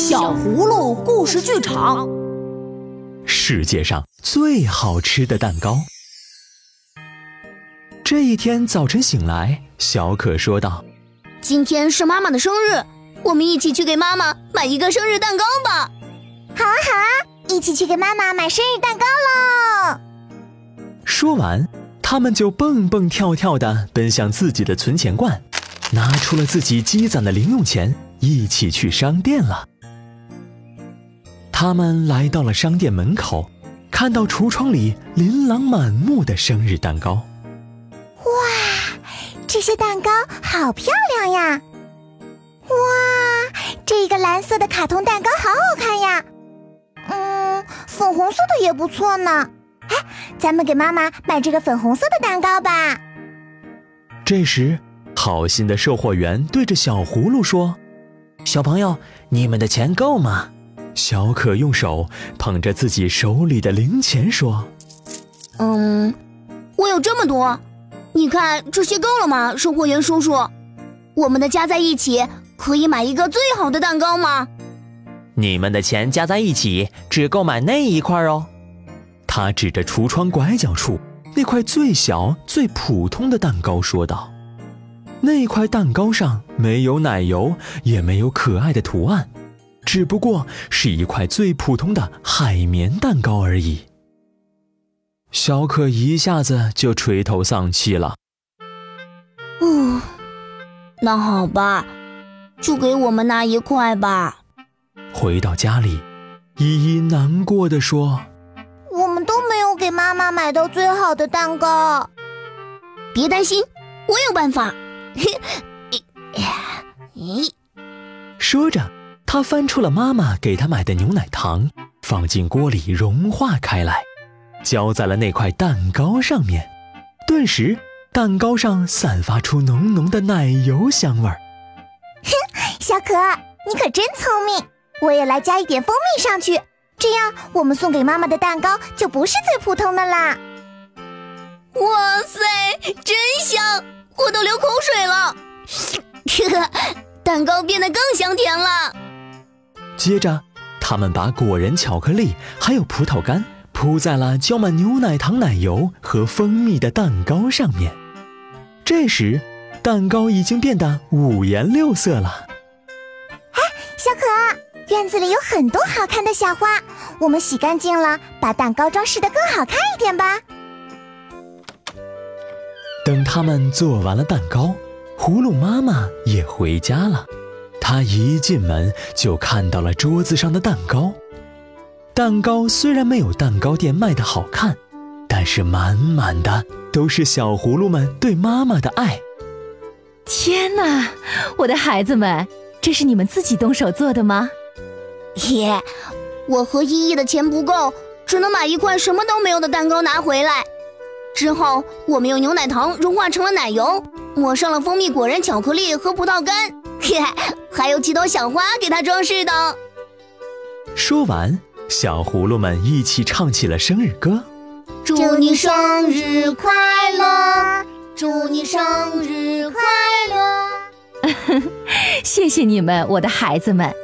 小葫芦故事剧场，世界上最好吃的蛋糕。这一天早晨醒来，小可说道：“今天是妈妈的生日，我们一起去给妈妈买一个生日蛋糕吧。”“好啊，好啊，一起去给妈妈买生日蛋糕喽！”说完，他们就蹦蹦跳跳的奔向自己的存钱罐，拿出了自己积攒的零用钱，一起去商店了。他们来到了商店门口，看到橱窗里琳琅满目的生日蛋糕。哇，这些蛋糕好漂亮呀！哇，这个蓝色的卡通蛋糕好好看呀！嗯，粉红色的也不错呢。哎，咱们给妈妈买这个粉红色的蛋糕吧。这时，好心的售货员对着小葫芦说：“小朋友，你们的钱够吗？”小可用手捧着自己手里的零钱说：“嗯，我有这么多，你看这些够了吗？售货员叔叔，我们的加在一起可以买一个最好的蛋糕吗？”你们的钱加在一起只够买那一块哦。他指着橱窗拐角处那块最小、最普通的蛋糕说道：“那块蛋糕上没有奶油，也没有可爱的图案。”只不过是一块最普通的海绵蛋糕而已。小可一下子就垂头丧气了。嗯，那好吧，就给我们那一块吧。回到家里，依依难过的说：“我们都没有给妈妈买到最好的蛋糕。”别担心，我有办法。咦，说着。他翻出了妈妈给他买的牛奶糖，放进锅里融化开来，浇在了那块蛋糕上面。顿时，蛋糕上散发出浓浓的奶油香味儿。哼，小可，你可真聪明！我也来加一点蜂蜜上去，这样我们送给妈妈的蛋糕就不是最普通的啦。哇塞，真香！我都流口水了。蛋糕变得更香甜了。接着，他们把果仁巧克力还有葡萄干铺在了浇满牛奶糖、奶油和蜂蜜的蛋糕上面。这时，蛋糕已经变得五颜六色了。哎，小可，院子里有很多好看的小花，我们洗干净了，把蛋糕装饰的更好看一点吧。等他们做完了蛋糕，葫芦妈妈也回家了。他一进门就看到了桌子上的蛋糕，蛋糕虽然没有蛋糕店卖的好看，但是满满的都是小葫芦们对妈妈的爱。天哪，我的孩子们，这是你们自己动手做的吗？耶，我和依依的钱不够，只能买一块什么都没有的蛋糕拿回来。之后，我们用牛奶糖融化成了奶油，抹上了蜂蜜果仁巧克力和葡萄干。嘿，还有几朵小花给它装饰的。说完，小葫芦们一起唱起了生日歌：祝你生日快乐，祝你生日快乐。谢谢你们，我的孩子们，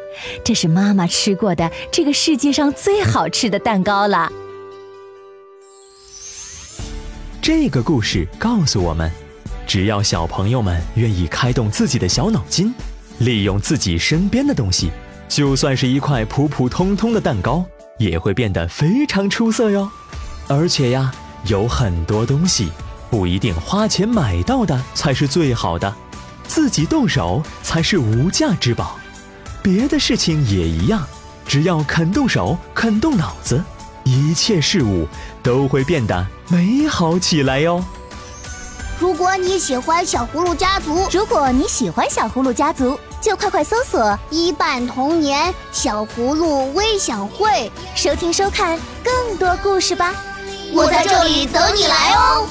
这是妈妈吃过的这个世界上最好吃的蛋糕了。这个故事告诉我们。只要小朋友们愿意开动自己的小脑筋，利用自己身边的东西，就算是一块普普通通的蛋糕，也会变得非常出色哟。而且呀，有很多东西不一定花钱买到的才是最好的，自己动手才是无价之宝。别的事情也一样，只要肯动手、肯动脑子，一切事物都会变得美好起来哟。如果你喜欢小葫芦家族，如果你喜欢小葫芦家族，就快快搜索“一半童年小葫芦微享会”，收听收看更多故事吧。我在这里等你来哦。